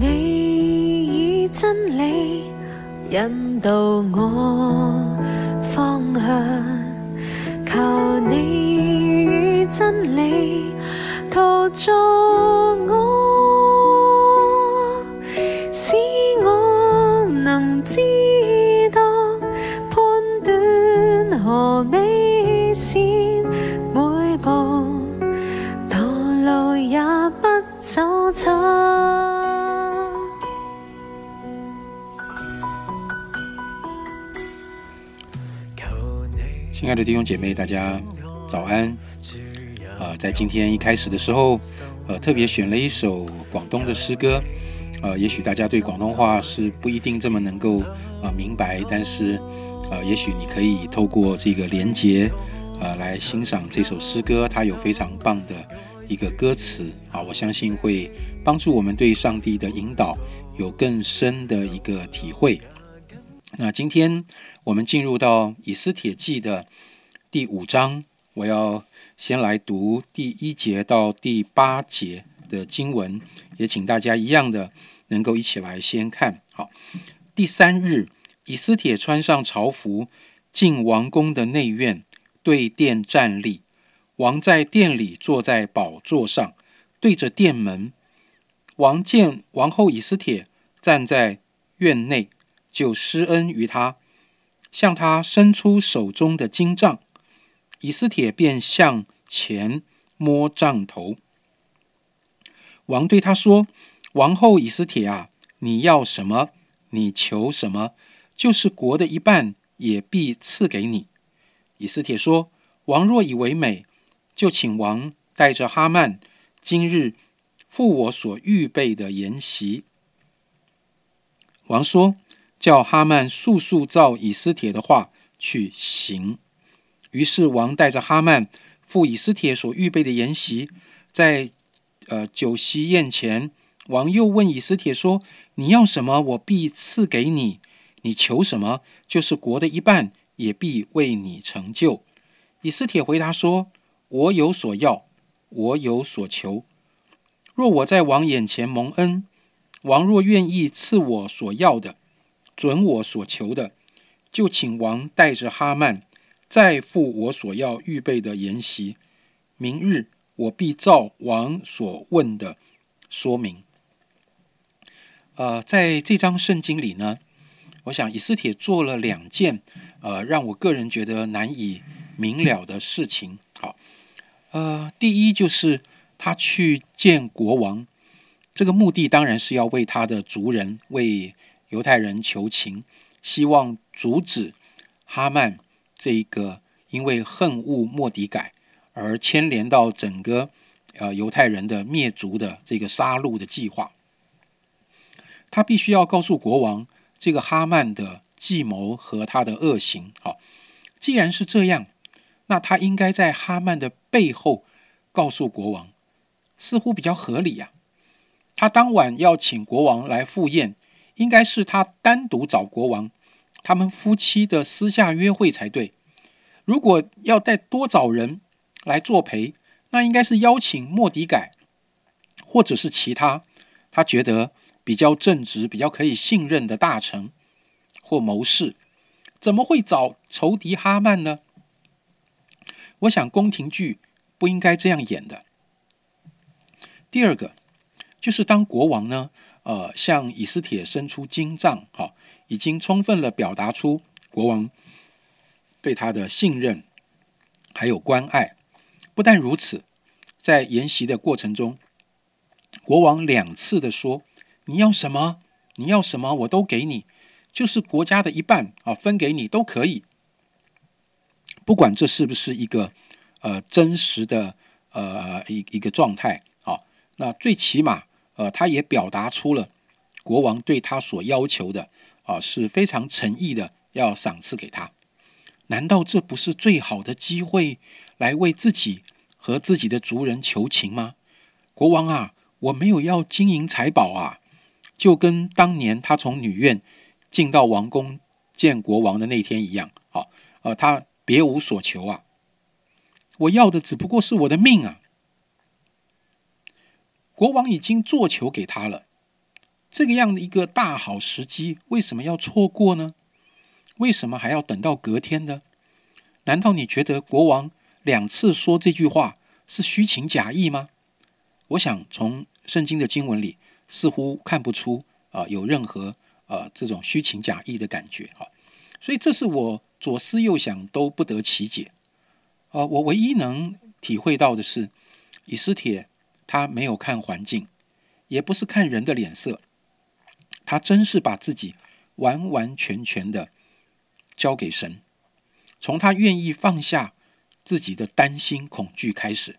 你以真理引导我方向，求你与真理陶造我，亲爱的弟兄姐妹，大家早安。啊、在今天一开始的时候，呃，特别选了一首广东的诗歌。呃，也许大家对广东话是不一定这么能够啊、明白，但是呃，也许你可以透过这个连接，呃，来欣赏这首诗歌，它有非常棒的一个歌词啊，我相信会帮助我们对上帝的引导有更深的一个体会。那今天我们进入到以斯帖记的第五章，我要先来读第一节到第八节的经文，也请大家一样的能够一起来先看。好，第三日，以斯帖穿上朝服，进王宫的内院，对殿站立。王在殿里坐在宝座上，对着殿门。王见王后以斯帖站在院内，就施恩于他，向他伸出手中的金杖。以斯帖便向前摸杖头。王对他说：“王后以斯帖啊，你要什么，你求什么，就是国的一半也必赐给你。”以斯帖说：“王若以为美，就请王带着哈曼今日赴我所预备的筵席。”王说：“叫哈曼速速照以斯帖的话去行。”于是王带着哈曼赴以斯帖所预备的筵席，在呃酒席宴前，王又问以斯帖说：“你要什么，我必赐给你；你求什么，就是国的一半，也必为你成就。”以斯帖回答说：“我有所要，我有所求。若我在王眼前蒙恩，王若愿意赐我所要的，准我所求的，就请王带着哈曼。”再赴我所要预备的筵席，明日我必照王所问的说明。呃，在这张圣经里呢，我想以斯帖做了两件呃让我个人觉得难以明了的事情。好，呃，第一就是他去见国王，这个目的当然是要为他的族人、为犹太人求情，希望阻止哈曼。这个因为恨恶莫迪改而牵连到整个呃犹太人的灭族的这个杀戮的计划，他必须要告诉国王这个哈曼的计谋和他的恶行。好，既然是这样，那他应该在哈曼的背后告诉国王，似乎比较合理呀。他当晚要请国王来赴宴，应该是他单独找国王。他们夫妻的私下约会才对。如果要再多找人来作陪，那应该是邀请莫迪改，或者是其他他觉得比较正直、比较可以信任的大臣或谋士。怎么会找仇敌哈曼呢？我想宫廷剧不应该这样演的。第二个就是当国王呢，呃，向以斯帖伸出金杖，哈。已经充分了表达出国王对他的信任，还有关爱。不但如此，在研习的过程中，国王两次的说：“你要什么？你要什么？我都给你，就是国家的一半啊，分给你都可以。不管这是不是一个呃真实的呃一一个状态啊，那最起码呃，他也表达出了国王对他所要求的。”啊，是非常诚意的，要赏赐给他。难道这不是最好的机会来为自己和自己的族人求情吗？国王啊，我没有要金银财宝啊，就跟当年他从女院进到王宫见国王的那天一样。好，呃，他别无所求啊，我要的只不过是我的命啊。国王已经做球给他了。这个样的一个大好时机，为什么要错过呢？为什么还要等到隔天呢？难道你觉得国王两次说这句话是虚情假意吗？我想从圣经的经文里似乎看不出啊有任何呃这种虚情假意的感觉啊，所以这是我左思右想都不得其解啊。我唯一能体会到的是，以斯帖他没有看环境，也不是看人的脸色，他真是把自己完完全全的交给神。从他愿意放下自己的担心恐惧开始，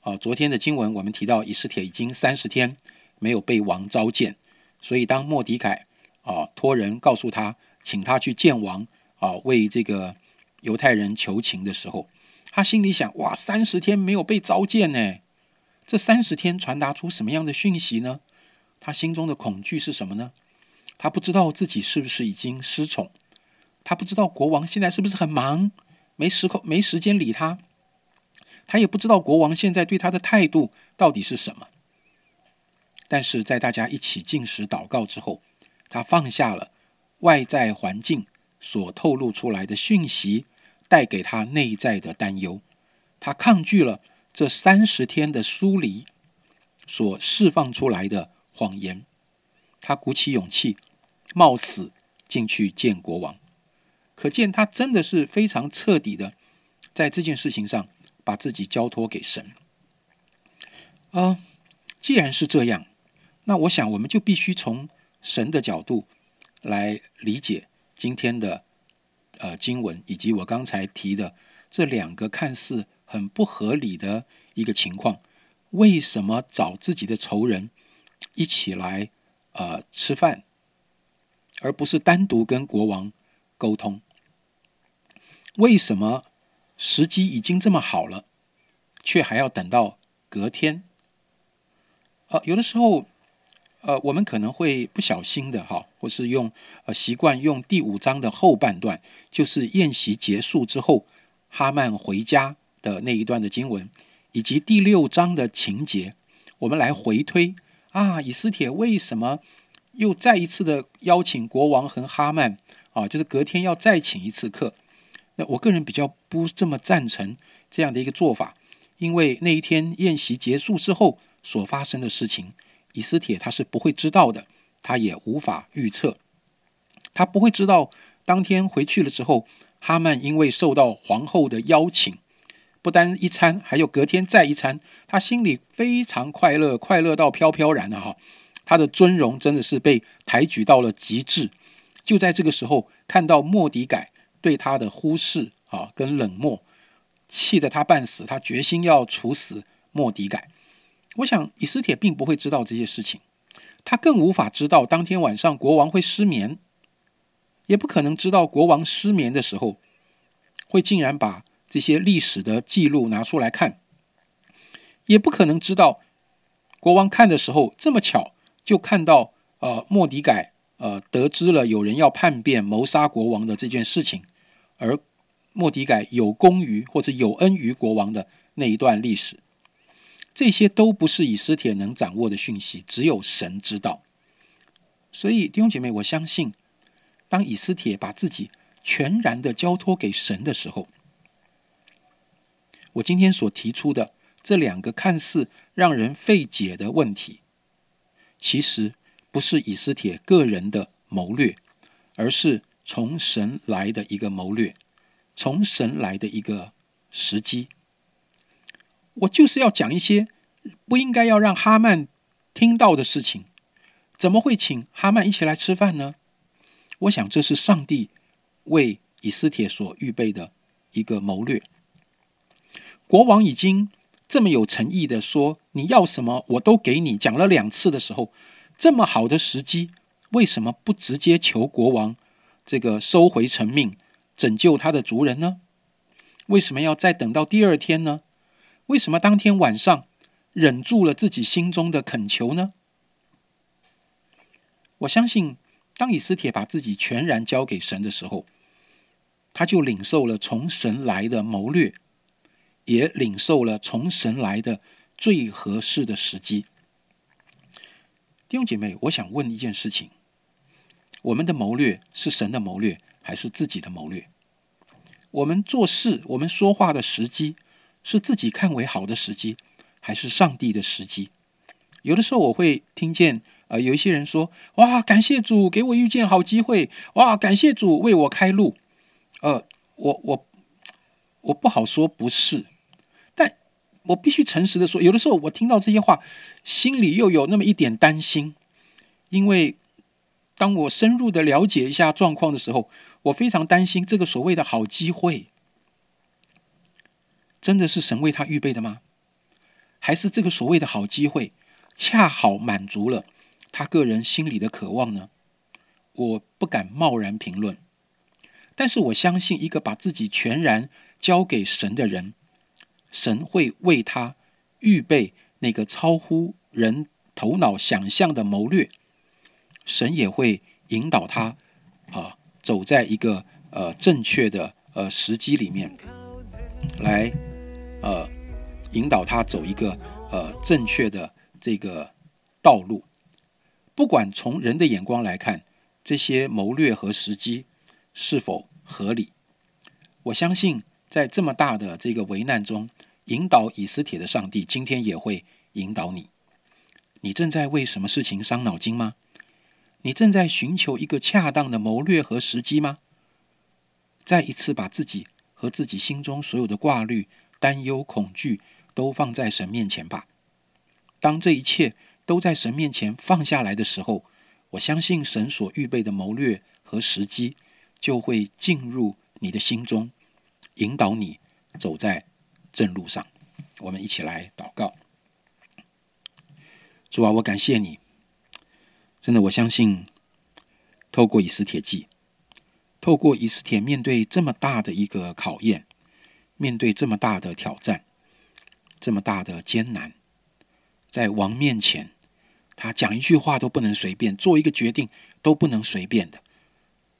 啊，昨天的经文我们提到，以斯帖已经三十天没有被王召见，所以当莫迪凯啊托人告诉他，请他去见王啊，为这个犹太人求情的时候，他心里想：哇，三十天没有被召见呢，这三十天传达出什么样的讯息呢？他心中的恐惧是什么呢？他不知道自己是不是已经失宠。他不知道国王现在是不是很忙，没时空没时间理他。他也不知道国王现在对他的态度到底是什么。但是在大家一起进食祷告之后，他放下了外在环境所透露出来的讯息带给他内在的担忧，他抗拒了这三十天的疏离所释放出来的谎言，他鼓起勇气，冒死进去见国王。可见他真的是非常彻底的，在这件事情上把自己交托给神。啊，既然是这样，那我想我们就必须从神的角度来理解今天的呃经文，以及我刚才提的这两个看似很不合理的一个情况：为什么找自己的仇人一起来呃吃饭，而不是单独跟国王沟通？为什么时机已经这么好了，却还要等到隔天？呃，有的时候，呃，我们可能会不小心的哈，或是用呃习惯用第五章的后半段，就是宴席结束之后，哈曼回家的那一段的经文，以及第六章的情节，我们来回推啊，以斯帖为什么又再一次的邀请国王和哈曼啊，就是隔天要再请一次客。那我个人比较不这么赞成这样的一个做法，因为那一天宴席结束之后所发生的事情，以斯帖他是不会知道的，他也无法预测，他不会知道当天回去了之后，哈曼因为受到皇后的邀请，不单一餐，还有隔天再一餐，他心里非常快乐，快乐到飘飘然的哈，他的尊荣真的是被抬举到了极致，就在这个时候看到莫迪改。对他的忽视啊，跟冷漠，气得他半死。他决心要处死莫迪改。我想以斯帖并不会知道这些事情，他更无法知道当天晚上国王会失眠，也不可能知道国王失眠的时候，会竟然把这些历史的记录拿出来看，也不可能知道国王看的时候这么巧就看到呃莫迪改呃得知了有人要叛变谋杀国王的这件事情。而莫迪改有功于或者有恩于国王的那一段历史，这些都不是以斯帖能掌握的讯息，只有神知道。所以弟兄姐妹，我相信，当以斯帖把自己全然的交托给神的时候，我今天所提出的这两个看似让人费解的问题，其实不是以斯帖个人的谋略，而是。从神来的一个谋略，从神来的一个时机，我就是要讲一些不应该要让哈曼听到的事情。怎么会请哈曼一起来吃饭呢？我想这是上帝为以斯帖所预备的一个谋略。国王已经这么有诚意的说：“你要什么我都给你。”讲了两次的时候，这么好的时机，为什么不直接求国王？这个收回成命，拯救他的族人呢？为什么要再等到第二天呢？为什么当天晚上忍住了自己心中的恳求呢？我相信，当以斯帖把自己全然交给神的时候，他就领受了从神来的谋略，也领受了从神来的最合适的时机。弟兄姐妹，我想问一件事情：我们的谋略是神的谋略，还是自己的谋略？我们做事、我们说话的时机，是自己看为好的时机，还是上帝的时机？有的时候我会听见，呃，有一些人说：“哇，感谢主给我遇见好机会，哇，感谢主为我开路。”呃，我我我不好说不是，我必须诚实的说，有的时候我听到这些话，心里又有那么一点担心，因为当我深入的了解一下状况的时候，我非常担心这个所谓的好机会，真的是神为他预备的吗？还是这个所谓的好机会？恰好满足了他个人心里的渴望呢？我不敢贸然评论，但是我相信，一个把自己全然交给神的人，神会为他预备那个超乎人头脑想象的谋略，神也会引导他啊，走在一个呃正确的呃时机里面，来呃引导他走一个呃正确的。这个道路，不管从人的眼光来看，这些谋略和时机是否合理，我相信在这么大的这个危难中，引导以斯帖的上帝，今天也会引导你。你正在为什么事情伤脑筋吗？你正在寻求一个恰当的谋略和时机吗？再一次把自己和自己心中所有的挂虑、担忧、恐惧都放在神面前吧。当这一切都在神面前放下来的时候，我相信神所预备的谋略和时机就会进入你的心中，引导你走在正路上。我们一起来祷告：主啊，我感谢你，真的，我相信透过以斯帖记，透过以斯帖面对这么大的一个考验，面对这么大的挑战，这么大的艰难。在王面前，他讲一句话都不能随便，做一个决定都不能随便的，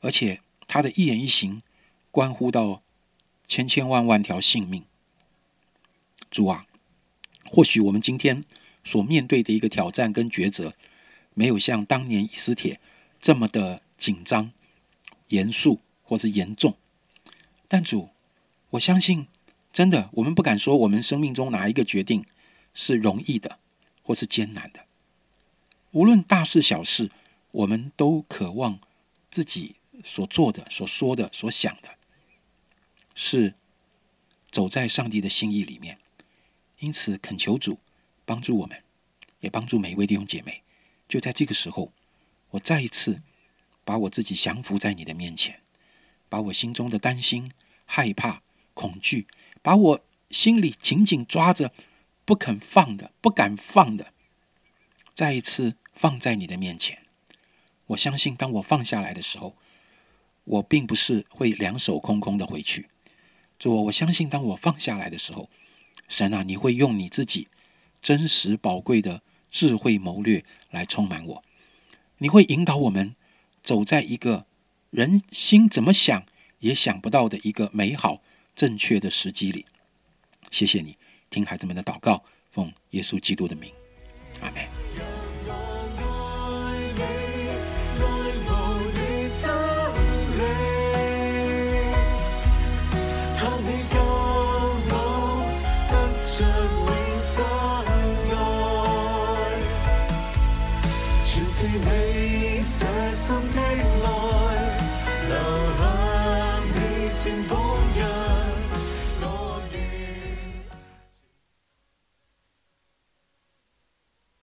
而且他的一言一行关乎到千千万万条性命。主啊，或许我们今天所面对的一个挑战跟抉择，没有像当年以斯帖这么的紧张、严肃或是严重，但主，我相信，真的，我们不敢说我们生命中哪一个决定是容易的。或是艰难的，无论大事小事，我们都渴望自己所做的、所说的、所想的，是走在上帝的心意里面。因此，恳求主帮助我们，也帮助每一位弟兄姐妹。就在这个时候，我再一次把我自己降服在你的面前，把我心中的担心、害怕、恐惧，把我心里紧紧抓着。不肯放的，不敢放的，再一次放在你的面前。我相信，当我放下来的时候，我并不是会两手空空的回去。主，我相信，当我放下来的时候，神啊，你会用你自己真实宝贵的智慧谋略来充满我。你会引导我们走在一个人心怎么想也想不到的一个美好正确的时机里。谢谢你。听孩子们的祷告，奉耶稣基督的名，阿门。